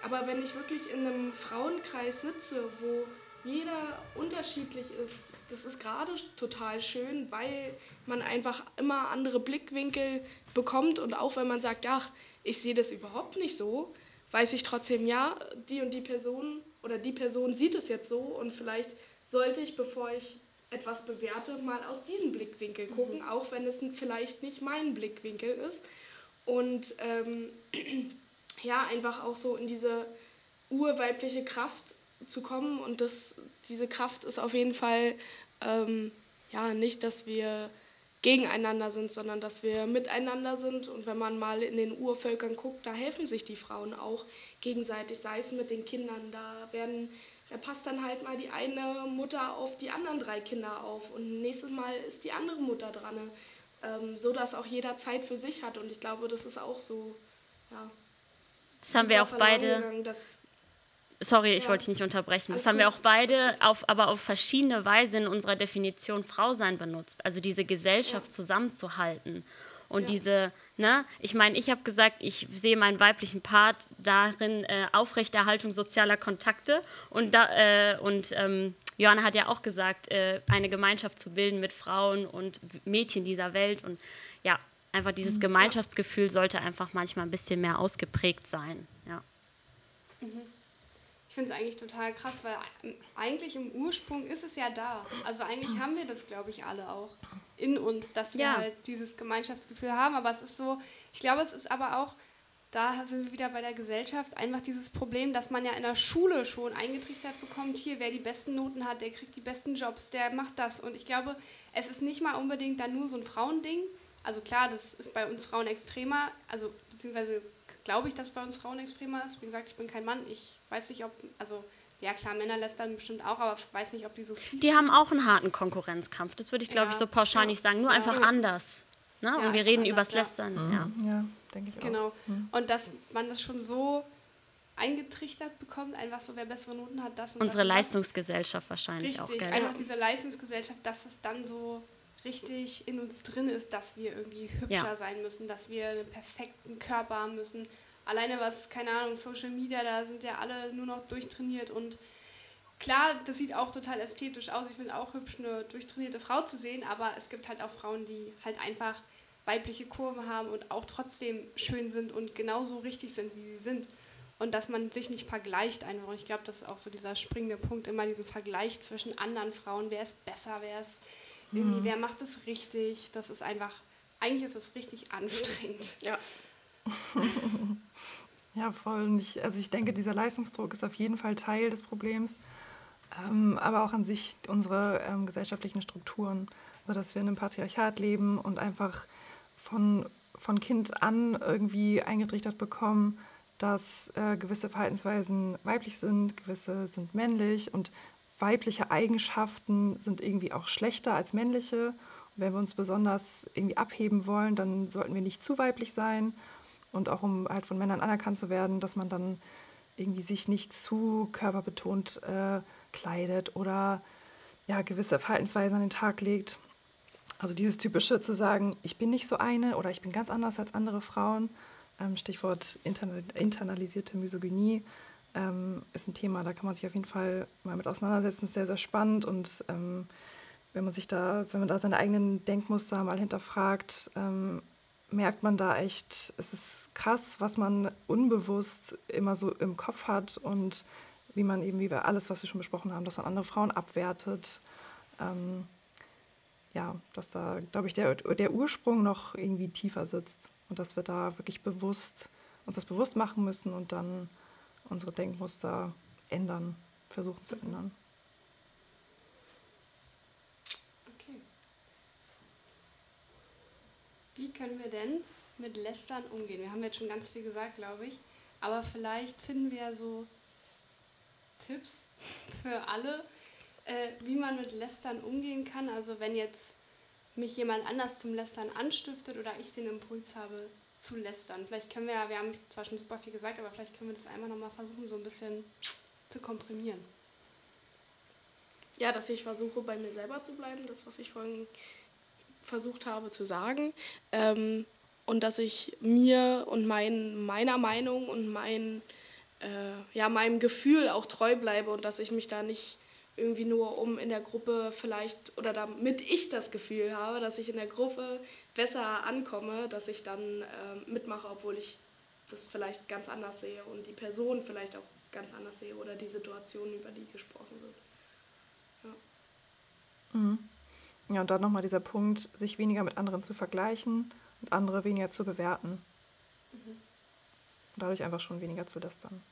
aber wenn ich wirklich in einem Frauenkreis sitze, wo jeder unterschiedlich ist, das ist gerade total schön, weil man einfach immer andere Blickwinkel bekommt und auch wenn man sagt, ja, ich sehe das überhaupt nicht so, weiß ich trotzdem, ja, die und die Person oder die Person sieht es jetzt so und vielleicht sollte ich, bevor ich etwas bewerte, mal aus diesem Blickwinkel gucken, mhm. auch wenn es vielleicht nicht mein Blickwinkel ist. Und ähm, ja, einfach auch so in diese urweibliche Kraft zu kommen. Und das, diese Kraft ist auf jeden Fall ähm, ja nicht, dass wir gegeneinander sind, sondern dass wir miteinander sind. Und wenn man mal in den Urvölkern guckt, da helfen sich die Frauen auch gegenseitig, sei es mit den Kindern. Da werden da passt dann halt mal die eine Mutter auf die anderen drei Kinder auf und nächstes Mal ist die andere Mutter dran, ähm, so dass auch jeder Zeit für sich hat und ich glaube, das ist auch so, ja. Das haben wir auch beide. Gegangen, Sorry, ich ja. wollte dich nicht unterbrechen. Das haben wir auch beide, auf, aber auf verschiedene Weise in unserer Definition Frau sein benutzt. Also diese Gesellschaft ja. zusammenzuhalten. Und ja. diese, ne, ich meine, ich habe gesagt, ich sehe meinen weiblichen Part darin, äh, Aufrechterhaltung sozialer Kontakte. Und, da, äh, und ähm, Johanna hat ja auch gesagt, äh, eine Gemeinschaft zu bilden mit Frauen und Mädchen dieser Welt. Und ja, einfach dieses mhm. Gemeinschaftsgefühl sollte einfach manchmal ein bisschen mehr ausgeprägt sein. Ja. Mhm finde es eigentlich total krass, weil eigentlich im Ursprung ist es ja da. Also eigentlich haben wir das, glaube ich, alle auch in uns, dass wir ja. halt dieses Gemeinschaftsgefühl haben. Aber es ist so, ich glaube, es ist aber auch, da sind wir wieder bei der Gesellschaft, einfach dieses Problem, dass man ja in der Schule schon eingetrichtert bekommt, hier, wer die besten Noten hat, der kriegt die besten Jobs, der macht das. Und ich glaube, es ist nicht mal unbedingt dann nur so ein Frauending. Also klar, das ist bei uns Frauen extremer, also beziehungsweise glaube ich, dass bei uns Frauen extremer ist. Wie gesagt, ich bin kein Mann. Ich weiß nicht, ob, also ja klar, Männer lästern bestimmt auch, aber ich weiß nicht, ob die so viel. Die haben auch einen harten Konkurrenzkampf. Das würde ich, glaube ja. ich, so pauschal ja. nicht sagen. Nur ja. einfach anders. Ne? Und wir reden übers Lästern. Mhm. Ja, ja denke ich genau. auch. Genau. Mhm. Und dass man das schon so eingetrichtert bekommt, einfach so, wer bessere Noten hat, das und Unsere das Leistungsgesellschaft wahrscheinlich richtig, auch. Richtig, einfach diese Leistungsgesellschaft, dass es dann so richtig in uns drin ist, dass wir irgendwie hübscher sein müssen, dass wir einen perfekten Körper haben müssen, alleine was, keine Ahnung, Social Media, da sind ja alle nur noch durchtrainiert und klar, das sieht auch total ästhetisch aus. Ich finde auch hübsch, eine durchtrainierte Frau zu sehen, aber es gibt halt auch Frauen, die halt einfach weibliche Kurven haben und auch trotzdem schön sind und genauso richtig sind, wie sie sind. Und dass man sich nicht vergleicht einfach. Und ich glaube, das ist auch so dieser springende Punkt, immer diesen Vergleich zwischen anderen Frauen. Wer ist besser, wer ist irgendwie, mhm. wer macht es richtig? Das ist einfach, eigentlich ist es richtig anstrengend. Ja. Ja, voll. Ich, also ich denke, dieser Leistungsdruck ist auf jeden Fall Teil des Problems, ähm, aber auch an sich unsere ähm, gesellschaftlichen Strukturen. Also dass wir in einem Patriarchat leben und einfach von, von Kind an irgendwie eingetrichtert bekommen, dass äh, gewisse Verhaltensweisen weiblich sind, gewisse sind männlich und weibliche Eigenschaften sind irgendwie auch schlechter als männliche. Und wenn wir uns besonders irgendwie abheben wollen, dann sollten wir nicht zu weiblich sein. Und auch um halt von Männern anerkannt zu werden, dass man dann irgendwie sich nicht zu körperbetont äh, kleidet oder ja, gewisse Verhaltensweisen an den Tag legt. Also dieses typische zu sagen, ich bin nicht so eine oder ich bin ganz anders als andere Frauen. Ähm, Stichwort internalisierte Misogynie ähm, ist ein Thema, da kann man sich auf jeden Fall mal mit auseinandersetzen. Ist sehr, sehr spannend und ähm, wenn man sich da, wenn man da seine eigenen Denkmuster mal hinterfragt, ähm, merkt man da echt, es ist krass, was man unbewusst immer so im Kopf hat und wie man eben, wie wir alles, was wir schon besprochen haben, dass man andere Frauen abwertet. Ähm, ja, dass da, glaube ich, der, der Ursprung noch irgendwie tiefer sitzt und dass wir da wirklich bewusst uns das bewusst machen müssen und dann unsere Denkmuster ändern, versuchen zu ändern. Okay. Wie können wir denn mit Lästern umgehen? Wir haben jetzt schon ganz viel gesagt, glaube ich. Aber vielleicht finden wir ja so Tipps für alle, äh, wie man mit Lästern umgehen kann. Also wenn jetzt mich jemand anders zum Lästern anstiftet oder ich den Impuls habe, zu lästern. Vielleicht können wir ja, wir haben zwar schon super viel gesagt, aber vielleicht können wir das einmal nochmal versuchen, so ein bisschen zu komprimieren. Ja, dass ich versuche, bei mir selber zu bleiben, das, was ich vorhin versucht habe zu sagen. Ähm, und dass ich mir und mein, meiner Meinung und mein, äh, ja, meinem Gefühl auch treu bleibe und dass ich mich da nicht irgendwie nur um in der Gruppe vielleicht oder damit ich das Gefühl habe, dass ich in der Gruppe besser ankomme, dass ich dann äh, mitmache, obwohl ich das vielleicht ganz anders sehe und die Person vielleicht auch ganz anders sehe oder die Situation, über die gesprochen wird. Ja, mhm. ja und dann nochmal dieser Punkt, sich weniger mit anderen zu vergleichen und andere weniger zu bewerten. Mhm. Dadurch einfach schon weniger zu lästern.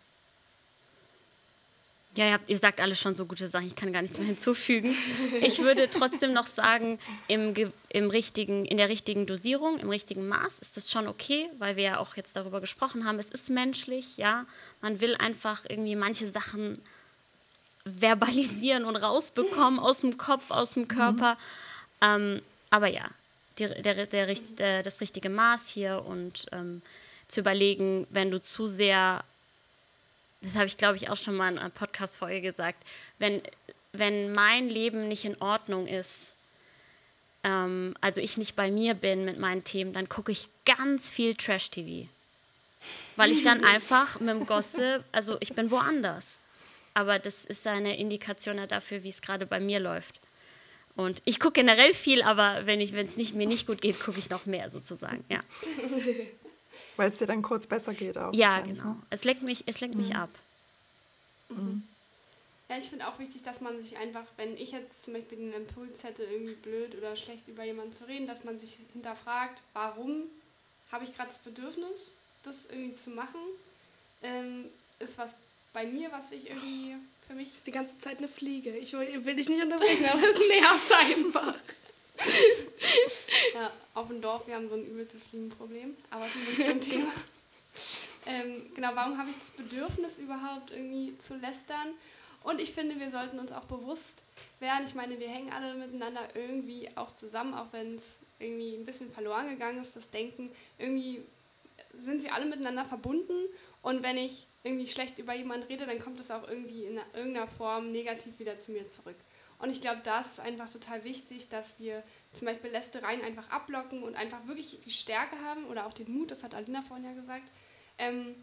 Ja, ihr, habt, ihr sagt alles schon so gute Sachen, ich kann gar nichts mehr hinzufügen. Ich würde trotzdem noch sagen, im, im richtigen, in der richtigen Dosierung, im richtigen Maß ist das schon okay, weil wir ja auch jetzt darüber gesprochen haben, es ist menschlich, ja. Man will einfach irgendwie manche Sachen verbalisieren und rausbekommen aus dem Kopf, aus dem Körper. Mhm. Ähm, aber ja, die, der, der, der, das richtige Maß hier und ähm, zu überlegen, wenn du zu sehr das habe ich, glaube ich, auch schon mal in einer Podcast-Folge gesagt, wenn, wenn mein Leben nicht in Ordnung ist, ähm, also ich nicht bei mir bin mit meinen Themen, dann gucke ich ganz viel Trash-TV. Weil ich dann einfach mit dem Gossip, also ich bin woanders. Aber das ist eine Indikation dafür, wie es gerade bei mir läuft. Und ich gucke generell viel, aber wenn es nicht, mir nicht gut geht, gucke ich noch mehr sozusagen, ja. Weil es dir dann kurz besser geht auch. Ja, genau. Ne? Es lenkt mich, es lenkt mhm. mich ab. Mhm. Ja, ich finde auch wichtig, dass man sich einfach, wenn ich jetzt zum Beispiel den Impuls hätte, irgendwie blöd oder schlecht über jemanden zu reden, dass man sich hinterfragt, warum habe ich gerade das Bedürfnis, das irgendwie zu machen? Ähm, ist was bei mir, was ich irgendwie für mich. Ist die ganze Zeit eine Fliege. Ich will dich nicht unterbrechen, aber es nervt einfach. ja, auf dem Dorf, wir haben so ein übelstes Fliegenproblem, aber zurück zum Thema. Ähm, genau, warum habe ich das Bedürfnis überhaupt irgendwie zu lästern? Und ich finde, wir sollten uns auch bewusst werden. Ich meine, wir hängen alle miteinander irgendwie auch zusammen, auch wenn es irgendwie ein bisschen verloren gegangen ist, das Denken. Irgendwie sind wir alle miteinander verbunden. Und wenn ich irgendwie schlecht über jemanden rede, dann kommt es auch irgendwie in irgendeiner Form negativ wieder zu mir zurück. Und ich glaube, da ist einfach total wichtig, dass wir zum Beispiel Lästereien einfach abblocken und einfach wirklich die Stärke haben oder auch den Mut, das hat Alina vorhin ja gesagt, ähm,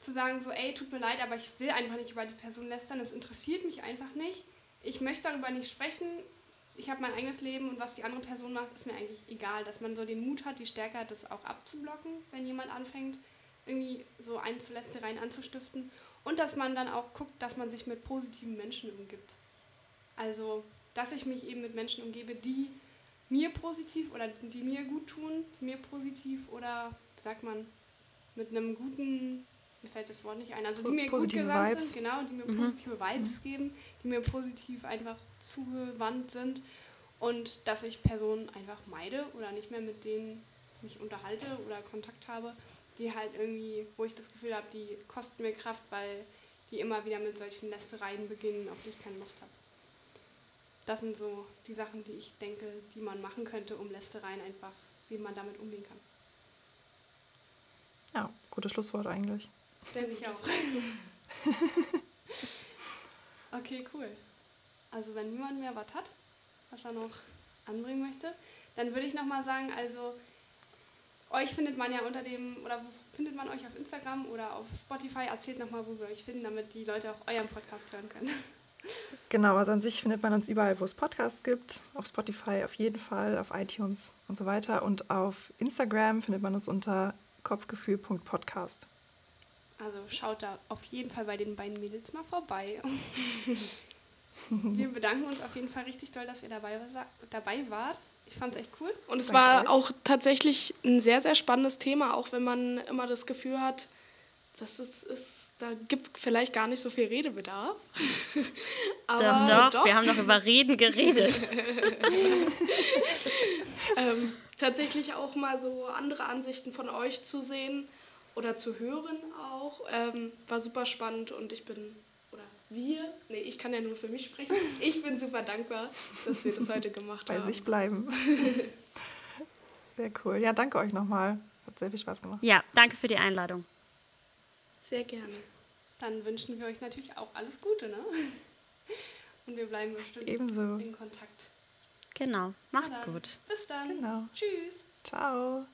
zu sagen, so, ey, tut mir leid, aber ich will einfach nicht über die Person lästern, das interessiert mich einfach nicht. Ich möchte darüber nicht sprechen. Ich habe mein eigenes Leben und was die andere Person macht, ist mir eigentlich egal. Dass man so den Mut hat, die Stärke hat, das auch abzublocken, wenn jemand anfängt, irgendwie so Einzulästereien anzustiften. Und dass man dann auch guckt, dass man sich mit positiven Menschen umgibt. Also, dass ich mich eben mit Menschen umgebe, die mir positiv oder die mir gut tun, die mir positiv oder, sagt man, mit einem guten mir fällt das Wort nicht ein, also die mir positive gut gewandt Vibes. sind, genau, die mir mhm. positive Vibes mhm. geben, die mir positiv einfach zugewandt sind und dass ich Personen einfach meide oder nicht mehr mit denen mich unterhalte oder Kontakt habe, die halt irgendwie, wo ich das Gefühl habe, die kosten mir Kraft, weil die immer wieder mit solchen Lästereien beginnen, auf die ich keine Lust habe. Das sind so die Sachen, die ich denke, die man machen könnte, um Lästereien einfach, wie man damit umgehen kann. Ja, gutes Schlusswort eigentlich. Denke ich auch. okay, cool. Also wenn niemand mehr was hat, was er noch anbringen möchte, dann würde ich nochmal sagen, also euch findet man ja unter dem, oder wo findet man euch auf Instagram oder auf Spotify? Erzählt nochmal, wo wir euch finden, damit die Leute auch euren Podcast hören können. Genau, also an sich findet man uns überall, wo es Podcasts gibt. Auf Spotify auf jeden Fall, auf iTunes und so weiter. Und auf Instagram findet man uns unter kopfgefühl.podcast. Also schaut da auf jeden Fall bei den beiden Mädels mal vorbei. Wir bedanken uns auf jeden Fall richtig doll, dass ihr dabei, dabei wart. Ich fand es echt cool. Und es Danke war euch. auch tatsächlich ein sehr, sehr spannendes Thema, auch wenn man immer das Gefühl hat, das ist, ist da gibt es vielleicht gar nicht so viel Redebedarf. Aber doch, doch, doch, wir haben doch über Reden geredet. ähm, tatsächlich auch mal so andere Ansichten von euch zu sehen oder zu hören auch, ähm, war super spannend und ich bin, oder wir, nee, ich kann ja nur für mich sprechen, ich bin super dankbar, dass wir das heute gemacht Bei haben. Bei sich bleiben. Sehr cool. Ja, danke euch nochmal. Hat sehr viel Spaß gemacht. Ja, danke für die Einladung. Sehr gerne. Dann wünschen wir euch natürlich auch alles Gute, ne? Und wir bleiben bestimmt Ebenso. in Kontakt. Genau. Macht's gut. Bis dann. Genau. Tschüss. Ciao.